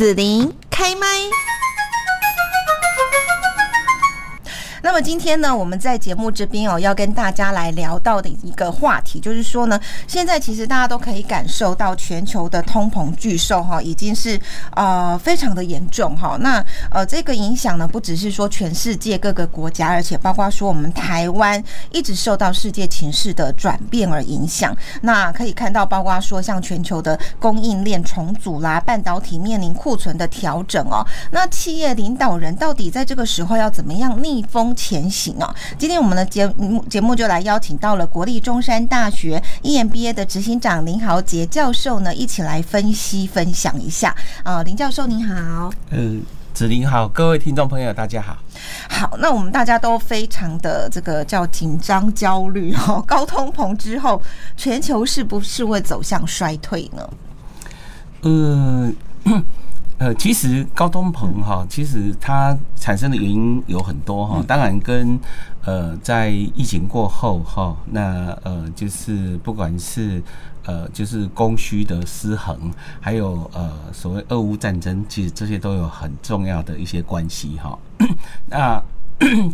子琳开麦。那么今天呢，我们在节目这边哦，要跟大家来聊到的一个话题，就是说呢，现在其实大家都可以感受到全球的通膨巨兽哈，已经是呃非常的严重哈。那呃这个影响呢，不只是说全世界各个国家，而且包括说我们台湾一直受到世界情势的转变而影响。那可以看到，包括说像全球的供应链重组啦，半导体面临库存的调整哦。那企业领导人到底在这个时候要怎么样逆风？前行啊！今天我们的节目节目就来邀请到了国立中山大学 EMBA 的执行长林豪杰教授呢，一起来分析分享一下啊。林教授您好，嗯，子林好，各位听众朋友大家好。好，那我们大家都非常的这个叫紧张焦虑哦，高通膨之后，全球是不是会走向衰退呢？嗯。呃，其实高通膨哈，其实它产生的原因有很多哈。当然跟呃，在疫情过后哈，那呃，就是不管是呃，就是供需的失衡，还有呃，所谓俄乌战争，其实这些都有很重要的一些关系哈。那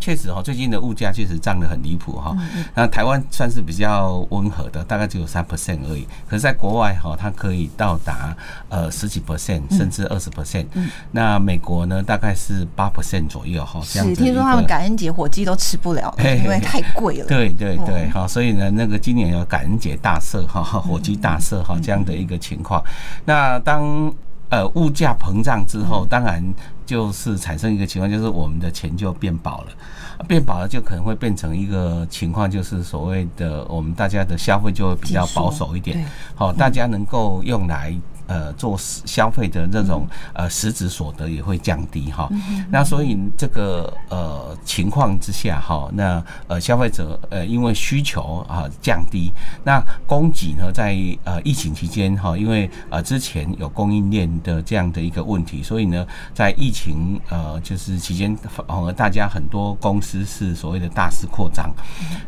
确实哈，最近的物价确实涨得很离谱哈。那台湾算是比较温和的，大概只有三 percent 而已。可是，在国外哈，它可以到达呃十几 percent，甚至二十 percent。那美国呢，大概是八 percent 左右哈。是，听说他们感恩节火鸡都吃不了，因为太贵了。对对对，哈，所以呢，那个今年有感恩节大赦哈，火鸡大赦哈这样的一个情况。那当呃物价膨胀之后，当然。就是产生一个情况，就是我们的钱就变薄了，变薄了就可能会变成一个情况，就是所谓的我们大家的消费就会比较保守一点，好，大家能够用来。呃，做消费的这种呃实质所得也会降低哈，那所以这个呃情况之下哈，那呃消费者呃因为需求啊降低，那供给呢在呃疫情期间哈，因为呃之前有供应链的这样的一个问题，所以呢在疫情呃就是期间，反而大家很多公司是所谓的大肆扩张，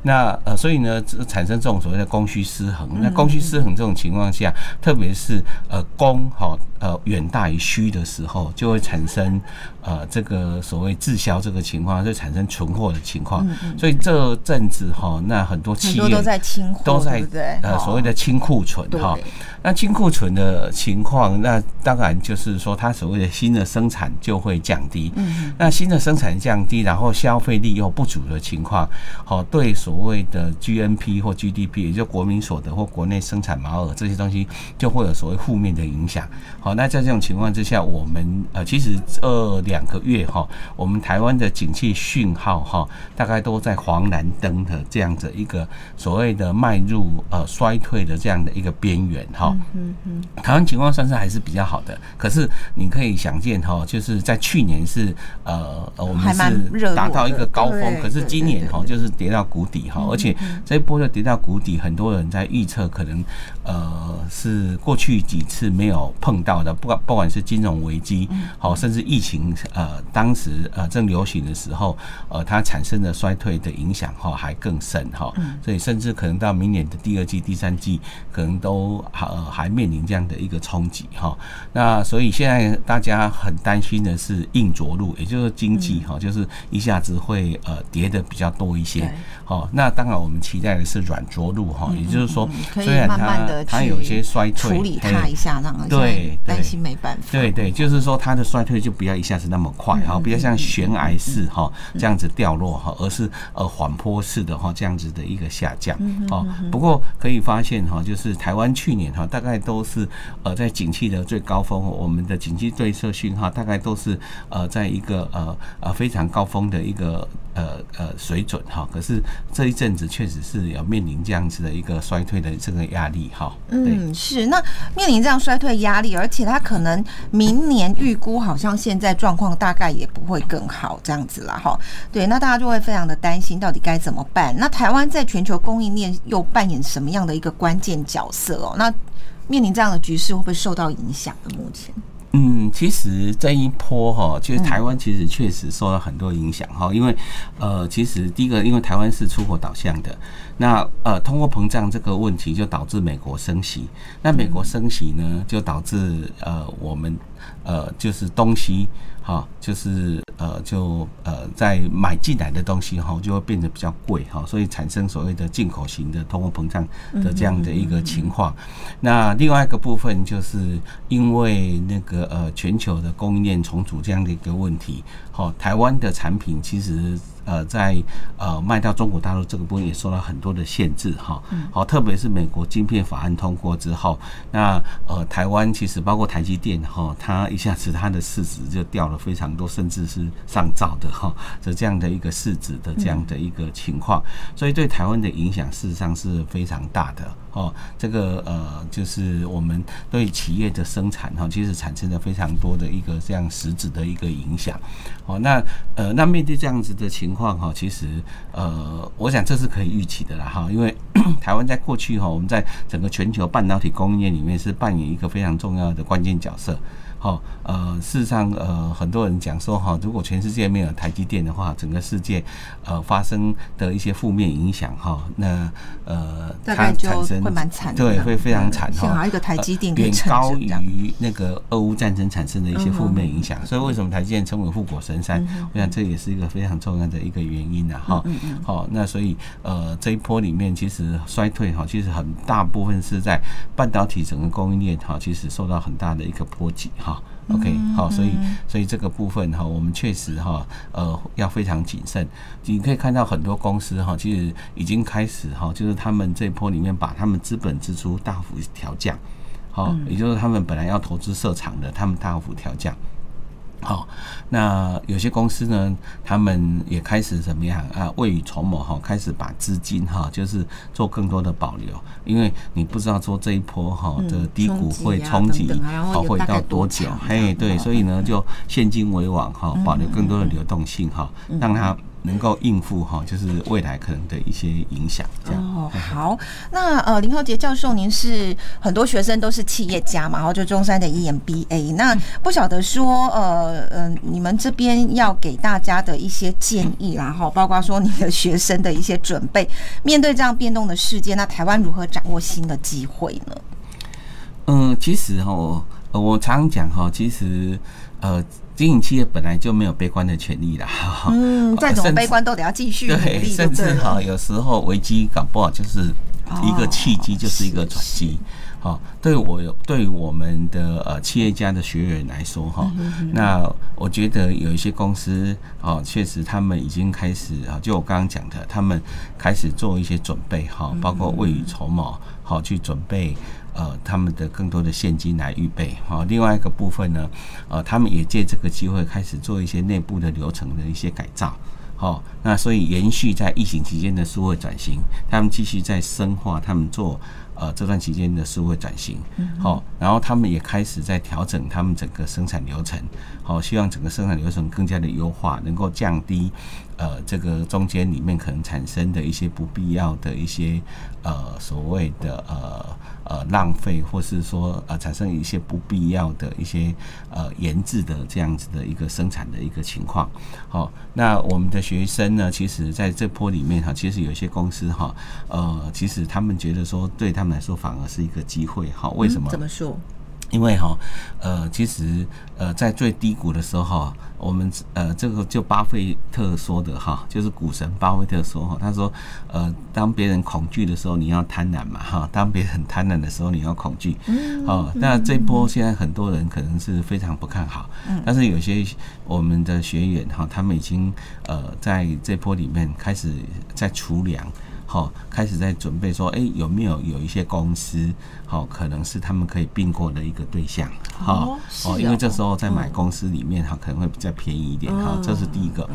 那呃所以呢产生这种所谓的供需失衡，那供需失衡这种情况下，特别是呃。供好呃远大于需的时候，就会产生呃这个所谓滞销这个情况，就产生存货的情况。所以这阵子哈，那很多企业都在都在呃所谓的清库存哈。那清库存的情况，那当然就是说，它所谓的新的生产就会降低。嗯，那新的生产降低，然后消费力又不足的情况，好，对所谓的 GNP 或 GDP，也就国民所得或国内生产毛额这些东西，就会有所谓负面的影响。好，那在这种情况之下，我们呃，其实这两个月哈，我们台湾的景气讯号哈，大概都在黄蓝灯的这样子一个所谓的迈入呃衰退的这样的一个边缘哈。嗯嗯，台湾情况算是还是比较好的，可是你可以想见哈，就是在去年是呃我们是达到一个高峰，可是今年哈就是跌到谷底哈，而且这一波就跌到谷底，很多人在预测可能呃是过去几次没有碰到的，不管不管是金融危机好，甚至疫情呃当时呃正流行的时候，呃它产生的衰退的影响哈还更深哈，所以甚至可能到明年的第二季、第三季可能都好。呃，还面临这样的一个冲击哈，那所以现在大家很担心的是硬着陆，也就是经济哈，就是一下子会呃跌的比较多一些。好，那当然我们期待的是软着陆哈，也就是说，虽然它它有一些衰退，处理它一下，让对担心没办法。对对，就是说它的衰退就不要一下子那么快哈，不要像悬崖式哈这样子掉落哈，而是呃缓坡式的哈这样子的一个下降。哦，不过可以发现哈，就是台湾去年哈。大概都是呃在景气的最高峰，我们的景气对策讯号大概都是呃在一个呃呃非常高峰的一个呃呃水准哈。可是这一阵子确实是要面临这样子的一个衰退的这个压力哈。嗯，是那面临这样衰衰退压力，而且他可能明年预估好像现在状况大概也不会更好这样子啦哈。对，那大家就会非常的担心，到底该怎么办？那台湾在全球供应链又扮演什么样的一个关键角色哦？那面临这样的局势，会不会受到影响？目前，嗯，其实这一波哈，其实台湾其实确实受到很多影响哈，因为呃，其实第一个，因为台湾是出口导向的。那呃，通货膨胀这个问题就导致美国升息，那美国升息呢，就导致呃，我们呃，就是东西。啊，就是呃，就呃，在买进来的东西哈，就会变得比较贵哈，所以产生所谓的进口型的通货膨胀的这样的一个情况。那另外一个部分，就是因为那个呃，全球的供应链重组这样的一个问题，好，台湾的产品其实。呃，在呃卖到中国大陆这个部分也受到很多的限制哈，好，特别是美国晶片法案通过之后，那呃台湾其实包括台积电哈，它一下子它的市值就掉了非常多，甚至是上兆的哈，这这样的一个市值的这样的一个情况，所以对台湾的影响事实上是非常大的。哦，这个呃，就是我们对企业的生产哈，其实产生了非常多的一个这样实质的一个影响。哦，那呃，那面对这样子的情况哈，其实呃，我想这是可以预期的啦哈，因为 台湾在过去哈，我们在整个全球半导体供应链里面是扮演一个非常重要的关键角色。好，呃，事实上，呃，很多人讲说，哈，如果全世界没有台积电的话，整个世界，呃，发生的一些负面影响，哈，那，呃，它产生会蛮惨，对，会非常惨，哈，一个台积电远高于那个俄乌战争产生的一些负面影响，所以为什么台积电称为护国神山？我想这也是一个非常重要的一个原因呢，哈，好，那所以，呃，这一波里面其实衰退，哈，其实很大部分是在半导体整个供应链，哈，其实受到很大的一个波及，哈。OK，好，所以所以这个部分哈，我们确实哈，呃，要非常谨慎。你可以看到很多公司哈，其实已经开始哈，就是他们这波里面把他们资本支出大幅调降，好，也就是他们本来要投资设厂的，他们大幅调降。好，那有些公司呢，他们也开始怎么样啊？未雨绸缪哈，开始把资金哈，就是做更多的保留，因为你不知道说这一波哈的低谷会冲击，好会到多久？嘿，对，所以呢，就现金为王哈，保留更多的流动性哈，让它。能够应付哈，就是未来可能的一些影响。这样哦，好，那呃，林浩杰教授，您是很多学生都是企业家嘛，然后就中山的 EMBA，那不晓得说呃呃，你们这边要给大家的一些建议，然后包括说你的学生的一些准备，面对这样变动的世界，那台湾如何掌握新的机会呢？嗯，其实哈，我常常讲哈，其实呃。经营企业本来就没有悲观的权利啦。嗯，再怎么悲观都得要继续努力。甚至哈，有时候危机搞不好就是一个契机，就是一个转机。好，对我有对我们的呃企业家的学员来说哈，那我觉得有一些公司啊，确实他们已经开始啊，就我刚刚讲的，他们开始做一些准备哈，包括未雨绸缪，好去准备。呃，他们的更多的现金来预备好，另外一个部分呢，呃，他们也借这个机会开始做一些内部的流程的一些改造，好，那所以延续在疫情期间的数位转型，他们继续在深化他们做呃这段期间的数位转型，好，然后他们也开始在调整他们整个生产流程，好，希望整个生产流程更加的优化，能够降低呃这个中间里面可能产生的一些不必要的一些呃所谓的呃。呃，浪费，或是说呃，产生一些不必要的一些呃研制的这样子的一个生产的一个情况。好，那我们的学生呢，其实在这波里面哈，其实有些公司哈，呃，其实他们觉得说，对他们来说反而是一个机会。好，为什么？怎么说？因为哈，呃，其实呃，在最低谷的时候，我们呃，这个就巴菲特说的哈，就是股神巴菲特说哈，他说，呃，当别人恐惧的时候，你要贪婪嘛哈；当别人贪婪的时候，你要恐惧。嗯哦，那这波现在很多人可能是非常不看好，但是有些我们的学员哈，他们已经呃，在这波里面开始在储粮。好，开始在准备说，哎，有没有有一些公司，好，可能是他们可以并购的一个对象，好，哦，因为这时候在买公司里面，哈，可能会比较便宜一点，哈，这是第一个。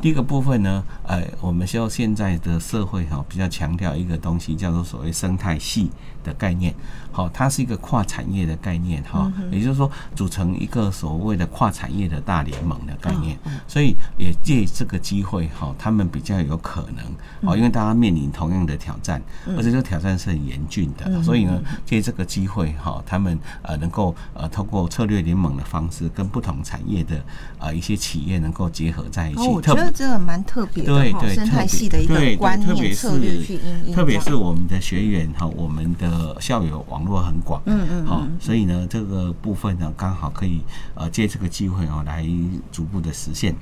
第一个部分呢，呃，我们需要现在的社会哈，比较强调一个东西，叫做所谓生态系的概念，好，它是一个跨产业的概念，哈，也就是说，组成一个所谓的跨产业的大联盟的概念，所以也借这个机会，哈，他们比较有可能，哦，因为大家面临。同样的挑战，而且这个挑战是很严峻的，所以呢，借这个机会哈，他们呃能够呃通过策略联盟的方式，跟不同产业的呃一些企业能够结合在一起。我觉得这个蛮特别的哈，生态系的一个观念策略去应特别是我们的学员哈，我们的校友网络很广，嗯嗯，好，所以呢，这个部分呢，刚好可以呃借这个机会哦来逐步的实现。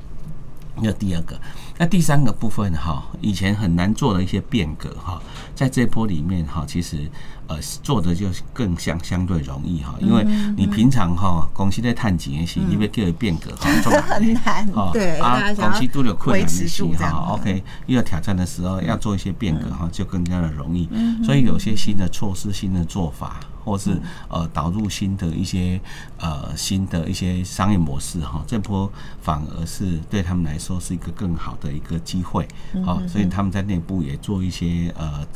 那第二个，那第三个部分哈，以前很难做的一些变革哈，在这波里面哈，其实呃做的就更相相对容易哈，因为你平常哈公司在探几年期，你别叫变革哈，很难哈，对啊，公司都有困难的期哈，OK，遇到挑战的时候要做一些变革哈，就更加的容易，所以有些新的措施、新的做法。或是呃导入新的一些呃新的一些商业模式哈，这波反而是对他们来说是一个更好的一个机会，好，所以他们在内部也做一些呃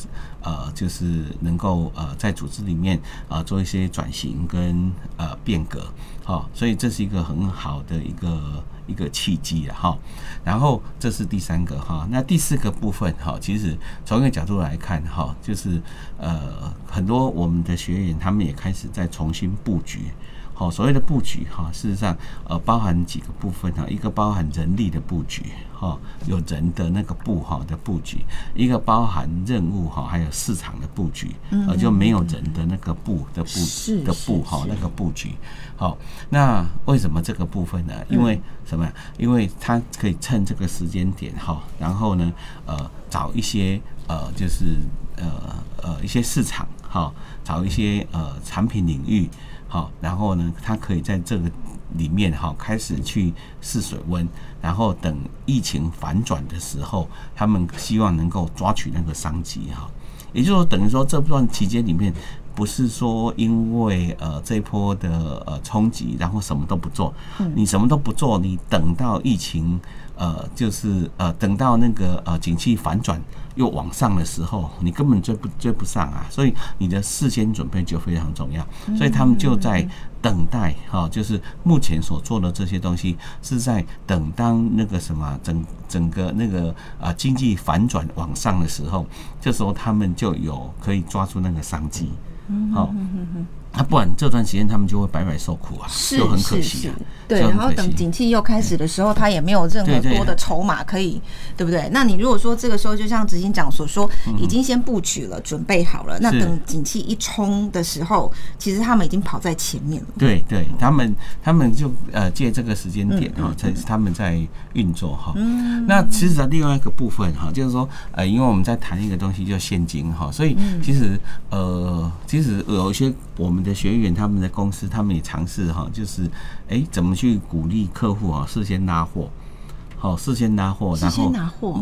呃，就是能够呃在组织里面啊做一些转型跟呃变革，好，所以这是一个很好的一个。一个契机了哈，然后这是第三个哈，那第四个部分哈，其实从一个角度来看哈，就是呃很多我们的学员他们也开始在重新布局。哦，所谓的布局哈，事实上呃包含几个部分哈，一个包含人力的布局哈，有人的那个布哈的布局，一个包含任务哈，还有市场的布局，呃就没有人的那个布的布的布哈那个布局。好，那为什么这个部分呢？因为什么？因为它可以趁这个时间点哈，然后呢呃找一些呃就是呃呃一些市场哈，找一些呃产品领域。好，然后呢，他可以在这个里面哈开始去试水温，然后等疫情反转的时候，他们希望能够抓取那个商机哈。也就是说，等于说这段期间里面，不是说因为呃这波的呃冲击，然后什么都不做，你什么都不做，你等到疫情。呃，就是呃，等到那个呃景气反转又往上的时候，你根本追不追不上啊！所以你的事先准备就非常重要。所以他们就在等待哈，就是目前所做的这些东西是在等当那个什么整整个那个啊经济反转往上的时候，这时候他们就有可以抓住那个商机。嗯好嗯嗯嗯。那不然这段时间他们就会白白受苦啊，就很可惜啊。对，然后等景气又开始的时候，他也没有任何多的筹码可以，对不对？那你如果说这个时候就像执行长所说，已经先布局了，准备好了，那等景气一冲的时候，其实他们已经跑在前面了。对对，他们他们就呃借这个时间点哈，在他们在运作哈。那其实另外一个部分哈，就是说呃，因为我们在谈一个东西叫现金哈，所以其实呃，其实有一些我们。的学员，他们的公司，他们也尝试哈，就是哎，怎么去鼓励客户啊，事先拉货，好，事先拉货，然后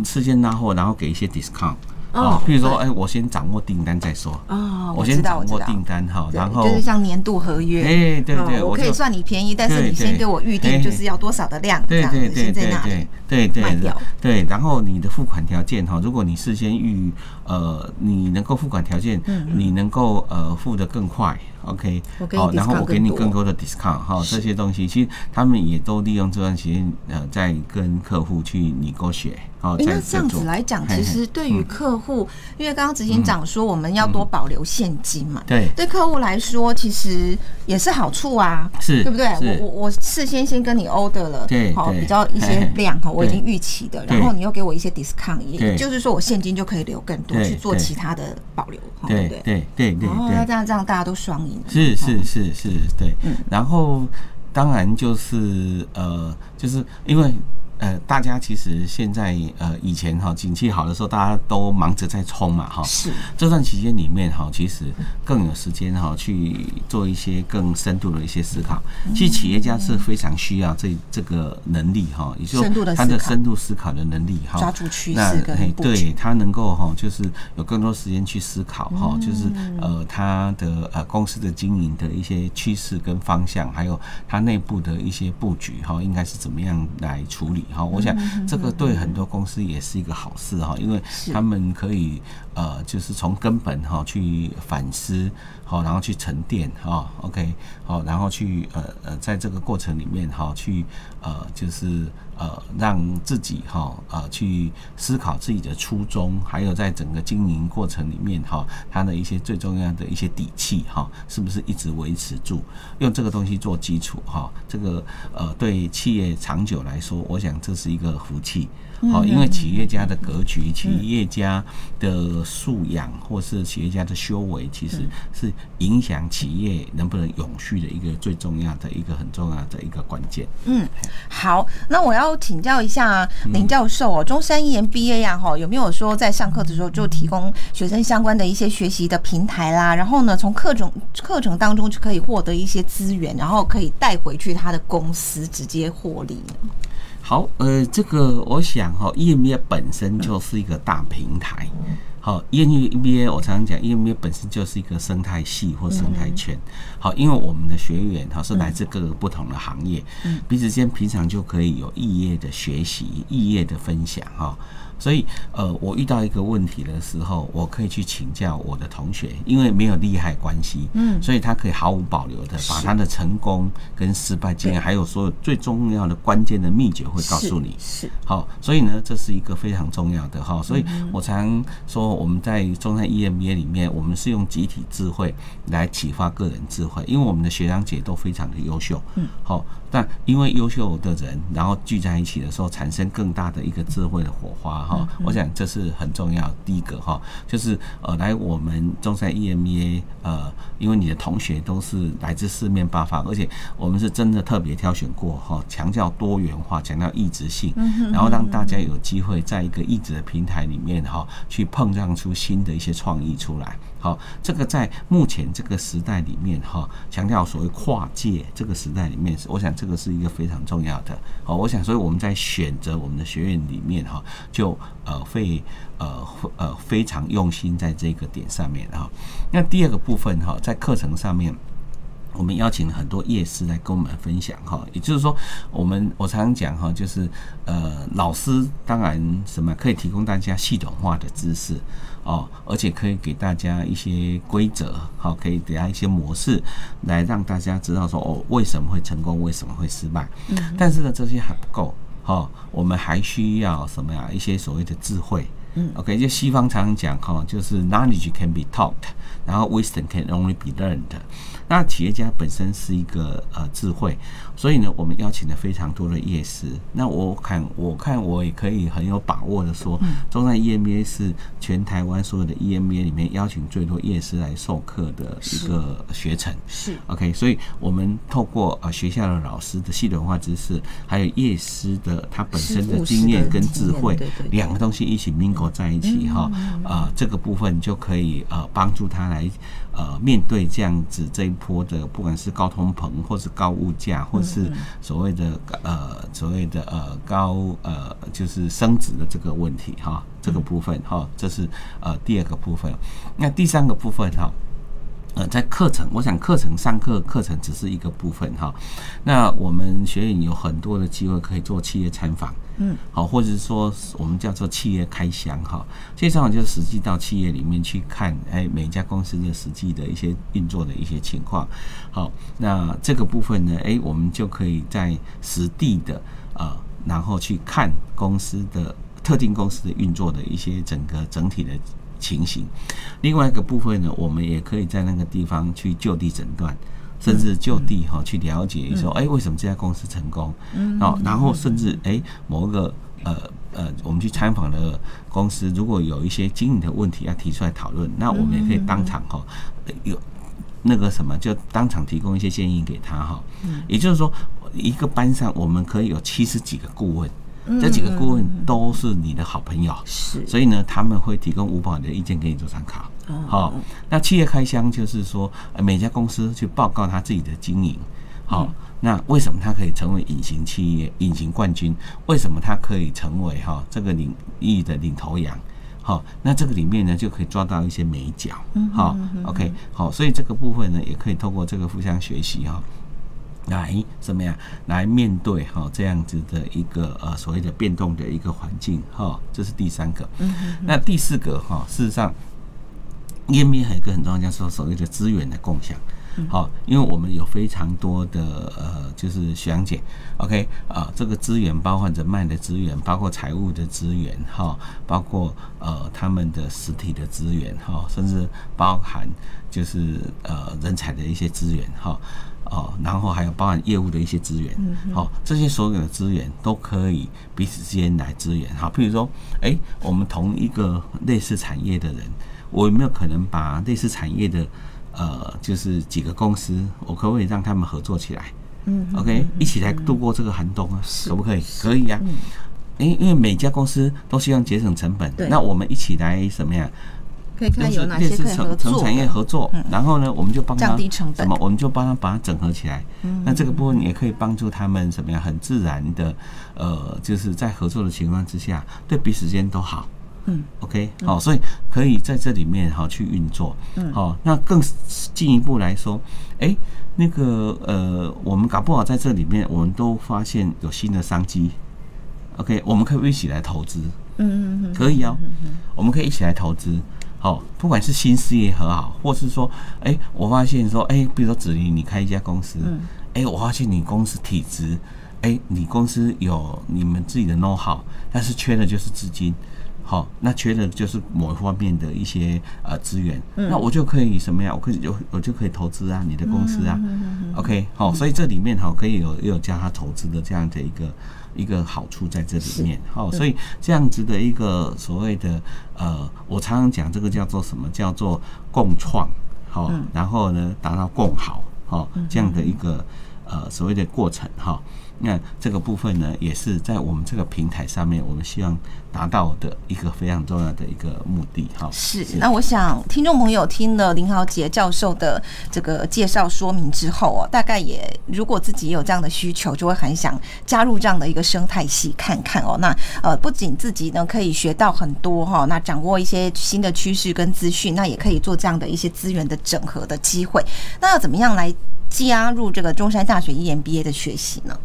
事先拉货，然后给一些 discount。哦，比如说，哎，我先掌握订单再说。哦，我先掌握订单哈，然后就是像年度合约。哎，对对，我可以算你便宜，但是你先给我预定，就是要多少的量，这样子先在那里对对卖掉。对，然后你的付款条件哈，如果你事先预呃，你能够付款条件，你能够呃付的更快，OK，好，然后我给你更多。的 discount 哈，这些东西其实他们也都利用这段时间呃，在跟客户去拟勾选。哎，那这样子来讲，其实对于客户，因为刚刚执行长说我们要多保留现金嘛，对，对客户来说其实也是好处啊，是对不对？我我我事先先跟你 order 了，对，好比较一些量哈，我已经预期的，然后你又给我一些 discount，也就是说我现金就可以留更多去做其他的保留，对？对对对对，哦，那这样这样大家都双赢，是是是是，对，嗯，然后当然就是呃，就是因为。呃，大家其实现在呃，以前哈，景气好的时候，大家都忙着在冲嘛，哈。是。这段期间里面哈，其实更有时间哈，去做一些更深度的一些思考。其实企业家是非常需要这这个能力哈，也就他的深度思考的能力哈。抓住趋势跟对他能够哈，就是有更多时间去思考哈，就是呃，他的呃公司的经营的一些趋势跟方向，还有他内部的一些布局哈，应该是怎么样来处理。哈。我想这个对很多公司也是一个好事哈，因为他们可以呃，就是从根本哈去反思，好，然后去沉淀哈，OK，好，然后去呃呃，在这个过程里面哈，去呃就是呃让自己哈呃去思考自己的初衷，还有在整个经营过程里面哈，它的一些最重要的一些底气哈，是不是一直维持住？用这个东西做基础哈，这个呃对企业长久来说，我想这是一个福气。好，因为企业家的格局、企业家的素养，或是企业家的修为，其实是影响企业能不能永续的一个最重要的一个很重要的一个关键。嗯，好，那我要请教一下林教授哦，中山一研毕业呀，哈，有没有说在上课的时候就提供学生相关的一些学习的平台啦？然后呢，从课程课程当中就可以获得一些资源，然后可以带回去他的公司直接获利。好，呃，这个我想哈，EMBA 本身就是一个大平台。好，EMBA 我常常讲，EMBA 本身就是一个生态系或生态圈。好，因为我们的学员哈是来自各个不同的行业，彼此间平常就可以有异业的学习、异业的分享哈。所以，呃，我遇到一个问题的时候，我可以去请教我的同学，因为没有利害关系，嗯，所以他可以毫无保留的把他的成功跟失败经验，还有所有最重要的关键的秘诀会告诉你。是，好，所以呢，这是一个非常重要的哈。所以我常说，我们在中山 EMBA 里面，我们是用集体智慧来启发个人智慧，因为我们的学长姐都非常的优秀，嗯，好。但因为优秀的人，然后聚在一起的时候，产生更大的一个智慧的火花哈。我想这是很重要。第一个哈，就是呃，来我们中山 EMBA，呃，因为你的同学都是来自四面八方，而且我们是真的特别挑选过哈，强调多元化，强调异质性，然后让大家有机会在一个异质的平台里面哈，去碰撞出新的一些创意出来。好，这个在目前这个时代里面哈，强调所谓跨界这个时代里面，是我想这个是一个非常重要的。好，我想所以我们在选择我们的学院里面哈，就呃会呃呃非常用心在这个点上面哈。那第二个部分哈，在课程上面。我们邀请了很多业师来跟我们分享哈，也就是说，我们我常常讲哈，就是呃，老师当然什么可以提供大家系统化的知识哦，而且可以给大家一些规则，好，可以给大家一些模式，来让大家知道说哦，为什么会成功，为什么会失败。嗯。但是呢，这些还不够哈，我们还需要什么呀？一些所谓的智慧。嗯。OK，就西方常常讲哈，就是 knowledge can be taught，然后 wisdom can only be learned。那企业家本身是一个呃智慧，所以呢，我们邀请了非常多的业师。那我看，我看我也可以很有把握的说，中山 EMBA 是全台湾所有的 EMBA 里面邀请最多业师来授课的一个学程。是 OK，所以我们透过呃学校的老师的系统化知识，还有业师的他本身的经验跟智慧，两个东西一起 mingle 在一起哈，呃，这个部分就可以呃帮助他来。呃，面对这样子这一波的，不管是高通膨，或是高物价，或是所谓的呃所谓的呃高呃就是升值的这个问题哈，这个部分哈，这是呃第二个部分。那第三个部分哈。呃，在课程，我想课程上课课程只是一个部分哈。那我们学院有很多的机会可以做企业参访，嗯，好，或者是说我们叫做企业开箱哈。企业参访就是实际到企业里面去看，哎，每一家公司的实际的一些运作的一些情况。好，那这个部分呢，哎，我们就可以在实地的呃，然后去看公司的特定公司的运作的一些整个整体的。情形，另外一个部分呢，我们也可以在那个地方去就地诊断，甚至就地哈去了解说，哎，为什么这家公司成功？哦，然后甚至哎，某个呃呃，我们去参访的公司，如果有一些经营的问题要提出来讨论，那我们也可以当场哈有那个什么，就当场提供一些建议给他哈。也就是说，一个班上我们可以有七十几个顾问。这几个顾问都是你的好朋友，是，所以呢，他们会提供五保的意见给你做参考。好，那企业开箱就是说，每家公司去报告他自己的经营。好，那为什么他可以成为隐形企业、隐形冠军？为什么他可以成为哈这个领域的领头羊？好，那这个里面呢就可以抓到一些美角。好，OK，好，所以这个部分呢也可以透过这个互相学习哈。来怎么样来面对哈这样子的一个呃所谓的变动的一个环境哈，这是第三个。那第四个哈，事实上，EMBA 还有一个很重要，就是所谓的资源的共享。好，因为我们有非常多的呃，就是学长姐，OK 啊，这个资源包括人脉的资源，包括财务的资源，哈，包括呃他们的实体的资源，哈，甚至包含就是呃人才的一些资源，哈，哦，然后还有包含业务的一些资源，好，这些所有的资源都可以彼此之间来支援，好，譬如说，哎，我们同一个类似产业的人，我有没有可能把类似产业的呃，就是几个公司，我可不可以让他们合作起来？嗯，OK，一起来度过这个寒冬啊？可不可以？可以呀。因因为每家公司都希望节省成本，那我们一起来什么呀？可以看有哪些可以合作。产业合作，然后呢，我们就帮他降低成本。什么？我们就帮他把它整合起来。那这个部分也可以帮助他们怎么样？很自然的，呃，就是在合作的情况之下，对彼此间都好。嗯，OK，好，所以可以在这里面哈去运作，嗯，好，那更进一步来说，哎，那个呃，我们搞不好在这里面，我们都发现有新的商机，OK，我们可以一起来投资，嗯嗯嗯，可以哦，我们可以一起来投资，好，不管是新事业和好，或是说，哎，我发现说，哎，比如说子怡，你开一家公司，嗯，哎，我发现你公司体质，哎，你公司有你们自己的 know how，但是缺的就是资金。好，那缺的就是某一方面的一些呃资源，那我就可以什么呀？我可以有我就可以投资啊，你的公司啊，OK，好，所以这里面哈可以有有加他投资的这样的一个一个好处在这里面，好，所以这样子的一个所谓的呃，我常常讲这个叫做什么？叫做共创，好，然后呢达到共好，好这样的一个呃所谓的过程。哈。那这个部分呢，也是在我们这个平台上面，我们希望达到的一个非常重要的一个目的哈。是，那我想听众朋友听了林豪杰教授的这个介绍说明之后哦，大概也如果自己有这样的需求，就会很想加入这样的一个生态系看看哦。那呃，不仅自己呢可以学到很多哈，那掌握一些新的趋势跟资讯，那也可以做这样的一些资源的整合的机会。那要怎么样来加入这个中山大学 EMBA 的学习呢？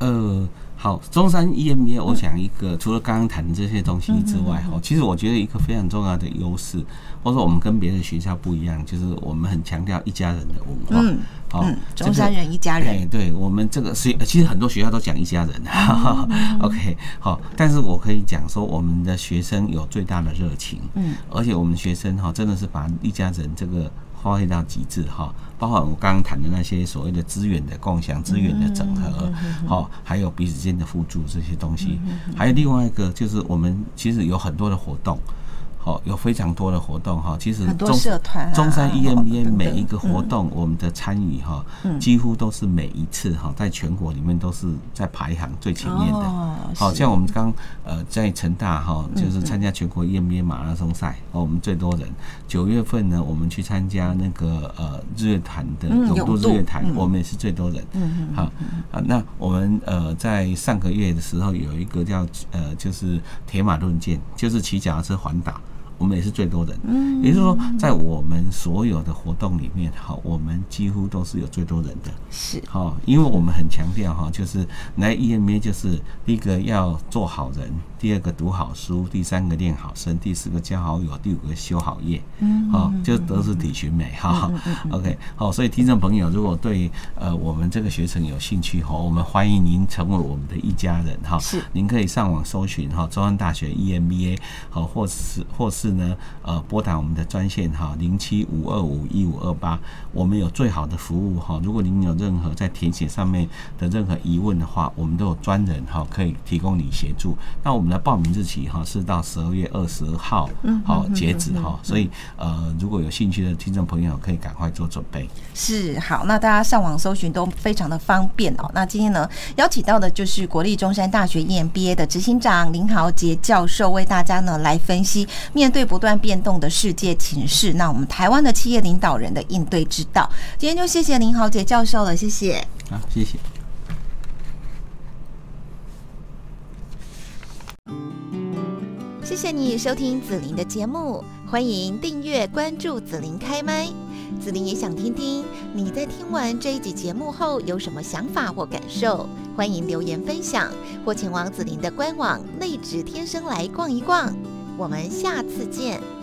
呃，好，中山 EMBA，我想一个除了刚刚谈的这些东西之外，哈，其实我觉得一个非常重要的优势，或者说我们跟别的学校不一样，就是我们很强调一家人的文化。嗯，好，中山人一家人。哎，对我们这个是，其实很多学校都讲一家人。OK，好，但是我可以讲说，我们的学生有最大的热情，嗯，而且我们学生哈，真的是把一家人这个发挥到极致哈。包括我刚刚谈的那些所谓的资源的共享、资源的整合，好，还有彼此间的互助这些东西，还有另外一个就是我们其实有很多的活动。好，有非常多的活动哈，其实中中山 EMBA 每一个活动，我们的参与哈，几乎都是每一次哈，在全国里面都是在排行最前面的。好像我们刚呃在成大哈，就是参加全国 EMBA 马拉松赛，哦，我们最多人。九月份呢，我们去参加那个呃日月潭的永渡日月潭，我们也是最多人。嗯嗯。好啊，那我们呃在上个月的时候有一个叫呃就是铁马论剑，就是骑脚踏车环岛。我们也是最多人，嗯，也就是说，在我们所有的活动里面，哈，我们几乎都是有最多人的，是，哈，因为我们很强调哈，就是来 EMA 就是第一个要做好人，第二个读好书，第三个练好身，第四个交好友，第五个修好业，嗯，好，就都是体群美，哈，OK，好，所以听众朋友如果对呃我们这个学程有兴趣哈，我们欢迎您成为我们的一家人，哈，是，您可以上网搜寻哈，中央大学 EMBA，好，或是或是。呢，呃，拨打我们的专线哈，零七五二五一五二八，我们有最好的服务哈。如果您有任何在填写上面的任何疑问的话，我们都有专人哈，可以提供你协助。那我们的报名日期哈是到十二月二十号，好截止哈。所以呃，如果有兴趣的听众朋友，可以赶快做准备。是好，那大家上网搜寻都非常的方便哦。那今天呢，邀请到的就是国立中山大学 EMBA 的执行长林豪杰教授，为大家呢来分析面对。对不断变动的世界情势，那我们台湾的企业领导人的应对之道，今天就谢谢林豪杰教授了，谢谢。好，谢谢。谢谢你收听紫琳的节目，欢迎订阅关注紫琳开麦。紫琳也想听听你在听完这一集节目后有什么想法或感受，欢迎留言分享，或前往紫琳的官网内指天生来逛一逛。我们下次见。